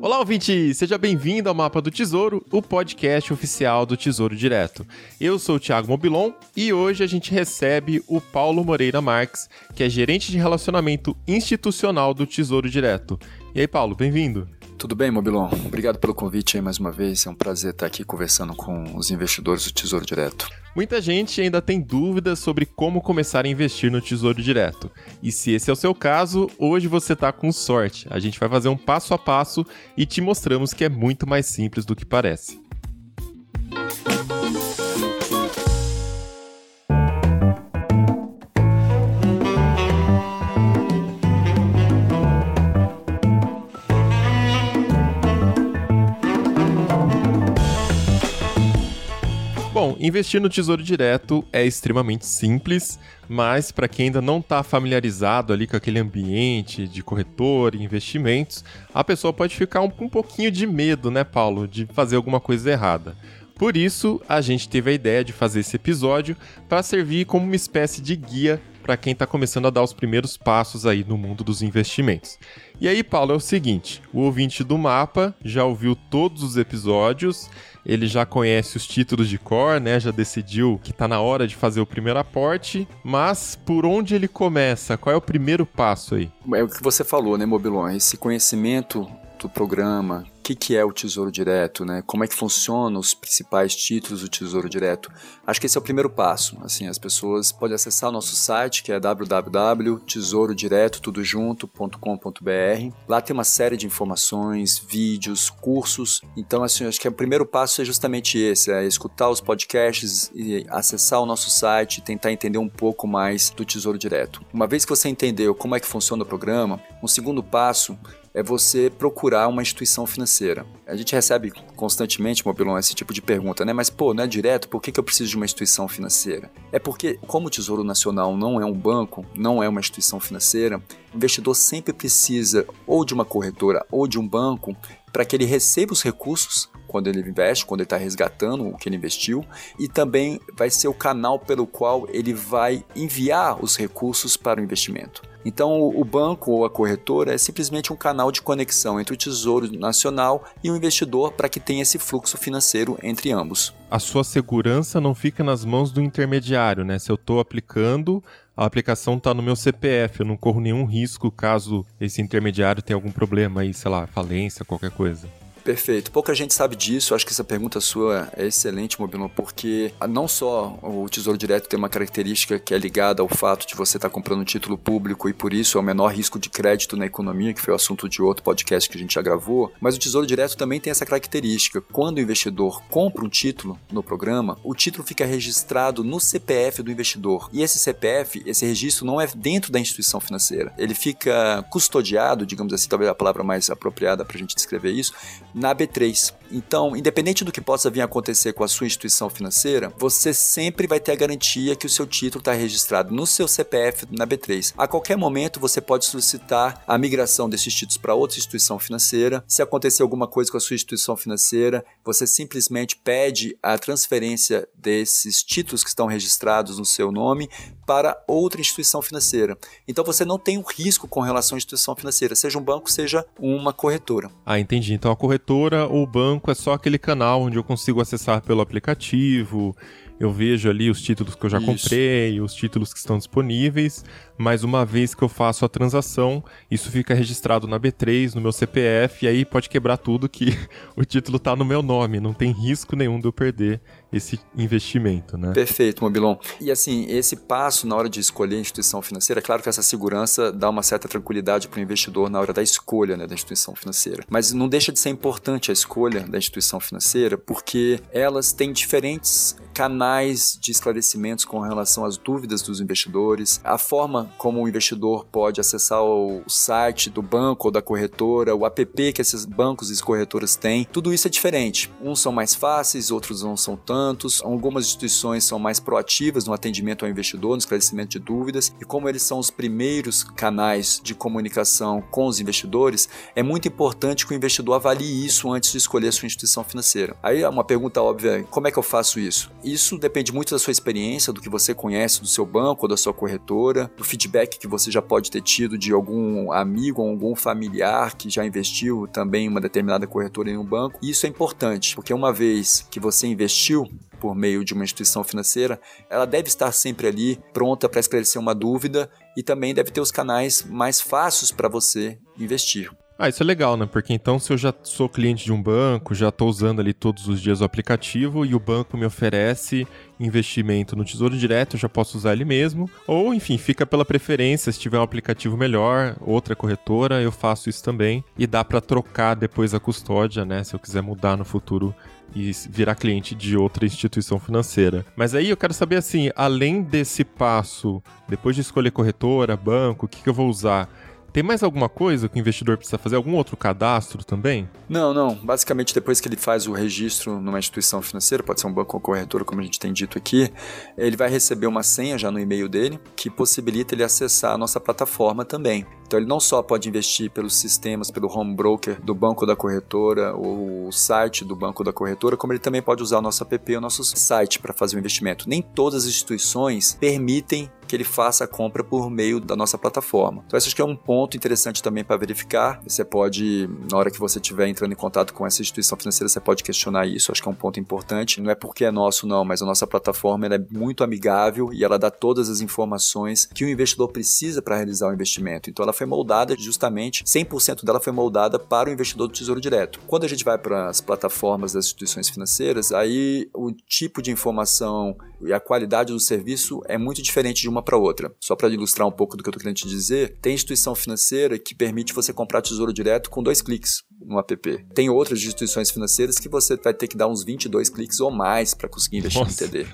Olá, ouvinte! Seja bem-vindo ao Mapa do Tesouro, o podcast oficial do Tesouro Direto. Eu sou o Thiago Mobilon e hoje a gente recebe o Paulo Moreira Marques, que é gerente de relacionamento institucional do Tesouro Direto. E aí, Paulo, bem-vindo! Tudo bem, Mobilon? Obrigado pelo convite aí mais uma vez. É um prazer estar aqui conversando com os investidores do Tesouro Direto. Muita gente ainda tem dúvidas sobre como começar a investir no Tesouro Direto. E se esse é o seu caso, hoje você está com sorte. A gente vai fazer um passo a passo e te mostramos que é muito mais simples do que parece. Investir no Tesouro Direto é extremamente simples, mas para quem ainda não está familiarizado ali com aquele ambiente de corretor e investimentos, a pessoa pode ficar um, um pouquinho de medo, né, Paulo, de fazer alguma coisa errada. Por isso, a gente teve a ideia de fazer esse episódio para servir como uma espécie de guia para quem está começando a dar os primeiros passos aí no mundo dos investimentos. E aí, Paulo, é o seguinte: o ouvinte do mapa já ouviu todos os episódios ele já conhece os títulos de cor, né? Já decidiu que está na hora de fazer o primeiro aporte, mas por onde ele começa? Qual é o primeiro passo aí? É o que você falou, né, Mobilon? Esse conhecimento do programa, o que, que é o Tesouro Direto, né? Como é que funcionam os principais títulos do Tesouro Direto? Acho que esse é o primeiro passo. Assim, as pessoas podem acessar o nosso site, que é www.tesourodireto.com.br. Lá tem uma série de informações, vídeos, cursos. Então, assim, acho que o primeiro passo é justamente esse, é escutar os podcasts e acessar o nosso site e tentar entender um pouco mais do Tesouro Direto. Uma vez que você entendeu como é que funciona o programa, um segundo passo é você procurar uma instituição financeira. A gente recebe constantemente, Mobilon, esse tipo de pergunta, né? Mas, pô, não é direto, por que, que eu preciso de uma instituição financeira? É porque, como o Tesouro Nacional não é um banco, não é uma instituição financeira, o investidor sempre precisa ou de uma corretora ou de um banco para que ele receba os recursos quando ele investe, quando ele está resgatando o que ele investiu, e também vai ser o canal pelo qual ele vai enviar os recursos para o investimento. Então, o banco ou a corretora é simplesmente um canal de conexão entre o Tesouro Nacional e o investidor para que tenha esse fluxo financeiro entre ambos. A sua segurança não fica nas mãos do intermediário, né? Se eu estou aplicando, a aplicação está no meu CPF, eu não corro nenhum risco caso esse intermediário tenha algum problema aí, sei lá, falência, qualquer coisa. Perfeito. Pouca gente sabe disso. Acho que essa pergunta sua é excelente, Mobilon, porque não só o Tesouro Direto tem uma característica que é ligada ao fato de você estar tá comprando um título público e por isso é o menor risco de crédito na economia, que foi o assunto de outro podcast que a gente já gravou, mas o Tesouro Direto também tem essa característica. Quando o investidor compra um título no programa, o título fica registrado no CPF do investidor. E esse CPF, esse registro não é dentro da instituição financeira. Ele fica custodiado, digamos assim, talvez a palavra mais apropriada para a gente descrever isso, na B3. Então, independente do que possa vir a acontecer com a sua instituição financeira, você sempre vai ter a garantia que o seu título está registrado no seu CPF na B3. A qualquer momento você pode solicitar a migração desses títulos para outra instituição financeira. Se acontecer alguma coisa com a sua instituição financeira, você simplesmente pede a transferência desses títulos que estão registrados no seu nome para outra instituição financeira. Então você não tem um risco com relação à instituição financeira, seja um banco, seja uma corretora. Ah, entendi. Então a corretora ou banco é só aquele canal onde eu consigo acessar pelo aplicativo, eu vejo ali os títulos que eu já Isso. comprei, os títulos que estão disponíveis, mas uma vez que eu faço a transação, isso fica registrado na B3, no meu CPF, e aí pode quebrar tudo que o título está no meu nome, não tem risco nenhum de eu perder esse investimento, né? Perfeito, Mobilon. E assim, esse passo na hora de escolher a instituição financeira, é claro que essa segurança dá uma certa tranquilidade para o investidor na hora da escolha né, da instituição financeira. Mas não deixa de ser importante a escolha da instituição financeira, porque elas têm diferentes canais de esclarecimentos com relação às dúvidas dos investidores, a forma como o investidor pode acessar o site do banco ou da corretora, o app que esses bancos e corretoras têm, tudo isso é diferente. Uns são mais fáceis, outros não são tanto Algumas instituições são mais proativas no atendimento ao investidor, no esclarecimento de dúvidas, e como eles são os primeiros canais de comunicação com os investidores, é muito importante que o investidor avalie isso antes de escolher sua instituição financeira. Aí uma pergunta óbvia, como é que eu faço isso? Isso depende muito da sua experiência, do que você conhece do seu banco da sua corretora, do feedback que você já pode ter tido de algum amigo ou algum familiar que já investiu também em uma determinada corretora em um banco. E isso é importante, porque uma vez que você investiu, por meio de uma instituição financeira, ela deve estar sempre ali pronta para esclarecer uma dúvida e também deve ter os canais mais fáceis para você investir. Ah, isso é legal, né? Porque então, se eu já sou cliente de um banco, já estou usando ali todos os dias o aplicativo e o banco me oferece investimento no Tesouro Direto, eu já posso usar ele mesmo. Ou, enfim, fica pela preferência, se tiver um aplicativo melhor, outra corretora, eu faço isso também. E dá para trocar depois a custódia, né? Se eu quiser mudar no futuro e virar cliente de outra instituição financeira. Mas aí eu quero saber assim, além desse passo, depois de escolher corretora, banco, o que, que eu vou usar? Tem mais alguma coisa que o investidor precisa fazer? Algum outro cadastro também? Não, não. Basicamente, depois que ele faz o registro numa instituição financeira, pode ser um banco ou corretora, como a gente tem dito aqui, ele vai receber uma senha já no e-mail dele, que possibilita ele acessar a nossa plataforma também. Então ele não só pode investir pelos sistemas, pelo home broker do banco da corretora, ou o site do banco da corretora, como ele também pode usar o nosso app, o nosso site para fazer o investimento. Nem todas as instituições permitem que ele faça a compra por meio da nossa plataforma. Então, acho que é um ponto interessante também para verificar. Você pode, na hora que você estiver entrando em contato com essa instituição financeira, você pode questionar isso. Acho que é um ponto importante. Não é porque é nosso, não, mas a nossa plataforma é muito amigável e ela dá todas as informações que o investidor precisa para realizar o investimento. Então, ela foi moldada justamente, 100% dela foi moldada para o investidor do Tesouro Direto. Quando a gente vai para as plataformas das instituições financeiras, aí o tipo de informação e a qualidade do serviço é muito diferente de uma para outra. Só para ilustrar um pouco do que eu estou querendo te dizer, tem instituição financeira que permite você comprar tesouro direto com dois cliques no app. Tem outras instituições financeiras que você vai ter que dar uns 22 cliques ou mais para conseguir investir Nossa. no TD.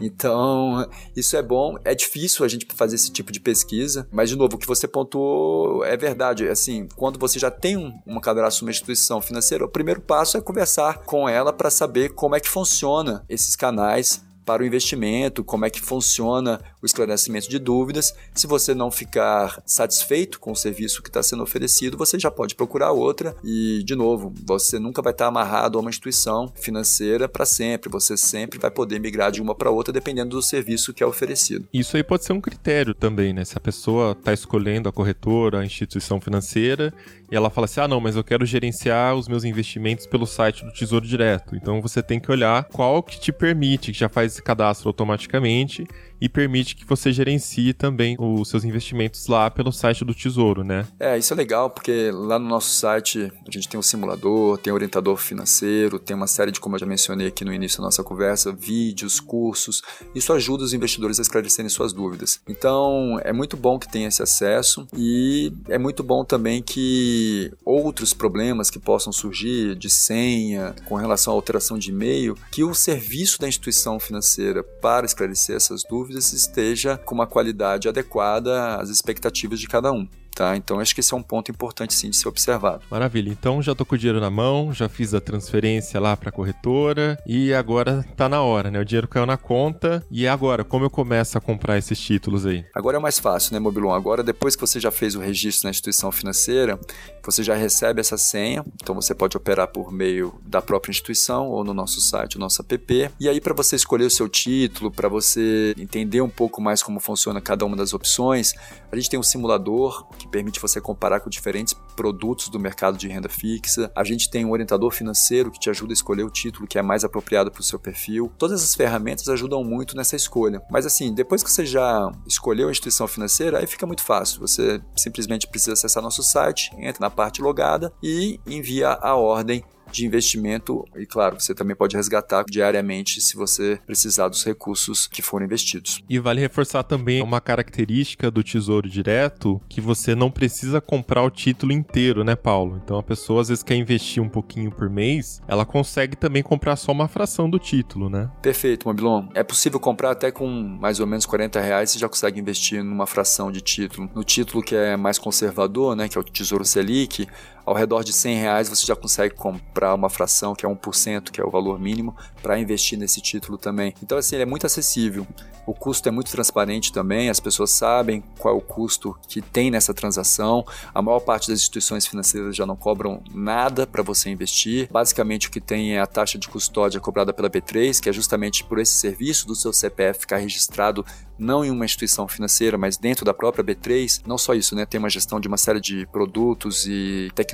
Então, isso é bom. É difícil a gente fazer esse tipo de pesquisa, mas, de novo, o que você pontuou é verdade. Assim, quando você já tem um, uma cadastro uma instituição financeira, o primeiro passo é conversar com ela para saber como é que funciona esses canais para o investimento, como é que funciona o esclarecimento de dúvidas. Se você não ficar satisfeito com o serviço que está sendo oferecido, você já pode procurar outra e, de novo, você nunca vai estar amarrado a uma instituição financeira para sempre. Você sempre vai poder migrar de uma para outra dependendo do serviço que é oferecido. Isso aí pode ser um critério também, né? Se a pessoa está escolhendo a corretora, a instituição financeira e ela fala assim: ah, não, mas eu quero gerenciar os meus investimentos pelo site do Tesouro Direto. Então você tem que olhar qual que te permite, que já faz esse cadastro automaticamente e permite que você gerencie também os seus investimentos lá pelo site do Tesouro, né? É, isso é legal porque lá no nosso site a gente tem um simulador, tem um orientador financeiro, tem uma série de, como eu já mencionei aqui no início da nossa conversa, vídeos, cursos. Isso ajuda os investidores a esclarecerem suas dúvidas. Então, é muito bom que tenha esse acesso e é muito bom também que outros problemas que possam surgir de senha, com relação à alteração de e-mail, que o serviço da instituição financeira para esclarecer essas dúvidas dúvidas esteja com uma qualidade adequada às expectativas de cada um. Tá? Então acho que esse é um ponto importante sim de ser observado. Maravilha. Então já tô com o dinheiro na mão, já fiz a transferência lá para a corretora e agora tá na hora, né? O dinheiro caiu na conta e agora como eu começo a comprar esses títulos aí? Agora é mais fácil, né, Mobilon? Agora depois que você já fez o registro na instituição financeira, você já recebe essa senha, então você pode operar por meio da própria instituição ou no nosso site, o nosso app. E aí para você escolher o seu título, para você entender um pouco mais como funciona cada uma das opções, a gente tem um simulador que permite você comparar com diferentes produtos do mercado de renda fixa. A gente tem um orientador financeiro que te ajuda a escolher o título que é mais apropriado para o seu perfil. Todas essas ferramentas ajudam muito nessa escolha. Mas assim, depois que você já escolheu a instituição financeira, aí fica muito fácil. Você simplesmente precisa acessar nosso site, entra na parte logada e envia a ordem de investimento e, claro, você também pode resgatar diariamente se você precisar dos recursos que foram investidos. E vale reforçar também uma característica do Tesouro Direto que você não precisa comprar o título inteiro, né, Paulo? Então a pessoa às vezes quer investir um pouquinho por mês, ela consegue também comprar só uma fração do título, né? Perfeito, Mobilon. É possível comprar até com mais ou menos 40 reais, você já consegue investir numa fração de título. No título que é mais conservador, né, que é o Tesouro Selic, ao redor de 100 reais você já consegue comprar uma fração que é 1%, que é o valor mínimo, para investir nesse título também. Então, assim, ele é muito acessível. O custo é muito transparente também, as pessoas sabem qual é o custo que tem nessa transação. A maior parte das instituições financeiras já não cobram nada para você investir. Basicamente, o que tem é a taxa de custódia cobrada pela B3, que é justamente por esse serviço do seu CPF ficar registrado não em uma instituição financeira, mas dentro da própria B3. Não só isso, né? Tem uma gestão de uma série de produtos e tecnologias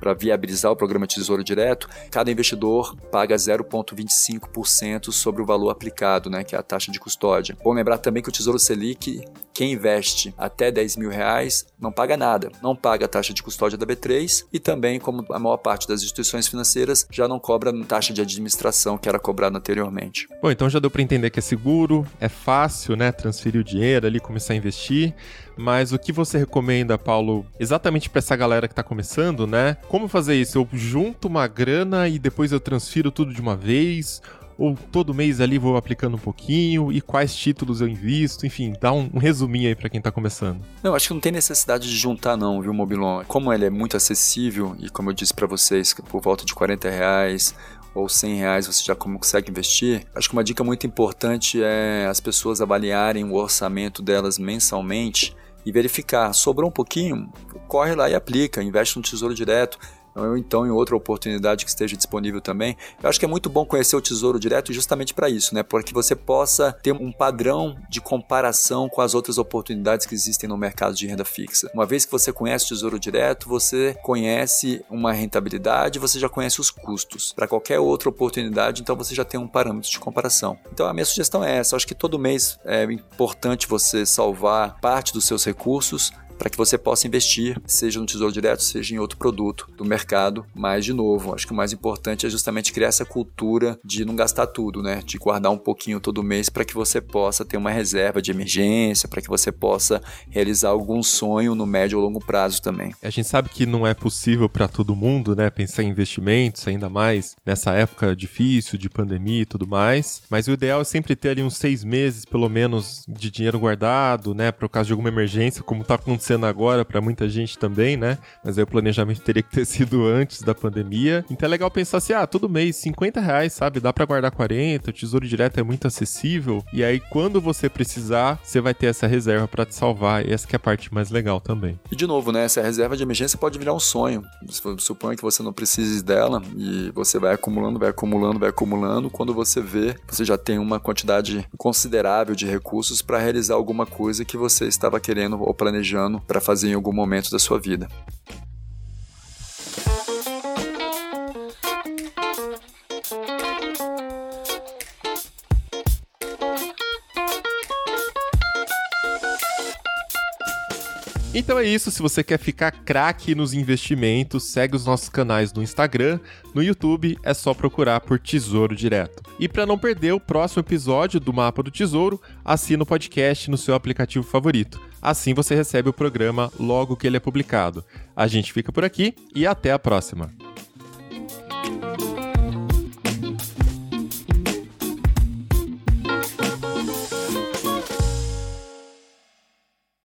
para viabilizar o programa Tesouro Direto. Cada investidor paga 0,25% sobre o valor aplicado, né? Que é a taxa de custódia. Bom lembrar também que o Tesouro Selic, quem investe até 10 mil reais, não paga nada. Não paga a taxa de custódia da B3 e também, como a maior parte das instituições financeiras, já não cobra taxa de administração que era cobrada anteriormente. Bom, então já deu para entender que é seguro, é fácil, né? Transferir o dinheiro ali, começar a investir. Mas o que você recomenda, Paulo, exatamente para essa galera que está começando, né? Como fazer isso? Eu junto uma grana e depois eu transfiro tudo de uma vez? ou todo mês ali vou aplicando um pouquinho e quais títulos eu invisto, enfim, dá um, um resuminho aí para quem está começando. Não, acho que não tem necessidade de juntar não, viu, Mobilon? Como ele é muito acessível e como eu disse para vocês, por volta de 40 reais ou 100 reais você já consegue investir, acho que uma dica muito importante é as pessoas avaliarem o orçamento delas mensalmente e verificar, sobrou um pouquinho, corre lá e aplica, investe no tesouro direto, ou então em outra oportunidade que esteja disponível também. Eu acho que é muito bom conhecer o Tesouro Direto justamente para isso, né? Para que você possa ter um padrão de comparação com as outras oportunidades que existem no mercado de renda fixa. Uma vez que você conhece o Tesouro Direto, você conhece uma rentabilidade, você já conhece os custos. Para qualquer outra oportunidade, então você já tem um parâmetro de comparação. Então a minha sugestão é essa. Eu acho que todo mês é importante você salvar parte dos seus recursos para que você possa investir, seja no Tesouro Direto, seja em outro produto do mercado. Mas, de novo, acho que o mais importante é justamente criar essa cultura de não gastar tudo, né? De guardar um pouquinho todo mês para que você possa ter uma reserva de emergência, para que você possa realizar algum sonho no médio ou longo prazo também. A gente sabe que não é possível para todo mundo, né? Pensar em investimentos, ainda mais nessa época difícil de pandemia e tudo mais. Mas o ideal é sempre ter ali uns seis meses, pelo menos, de dinheiro guardado, né? Para o caso de alguma emergência, como está acontecendo acontecendo agora para muita gente também, né? Mas aí o planejamento teria que ter sido antes da pandemia. Então é legal pensar assim, ah, todo mês 50 reais, sabe? Dá para guardar 40, o Tesouro Direto é muito acessível. E aí quando você precisar, você vai ter essa reserva para te salvar. E essa que é a parte mais legal também. E de novo, né? Essa reserva de emergência pode virar um sonho. Suponha que você não precise dela e você vai acumulando, vai acumulando, vai acumulando. Quando você vê, você já tem uma quantidade considerável de recursos para realizar alguma coisa que você estava querendo ou planejando para fazer em algum momento da sua vida. Então é isso, se você quer ficar craque nos investimentos, segue os nossos canais no Instagram, no YouTube é só procurar por Tesouro Direto. E para não perder o próximo episódio do Mapa do Tesouro, assina o podcast no seu aplicativo favorito. Assim você recebe o programa logo que ele é publicado. A gente fica por aqui e até a próxima.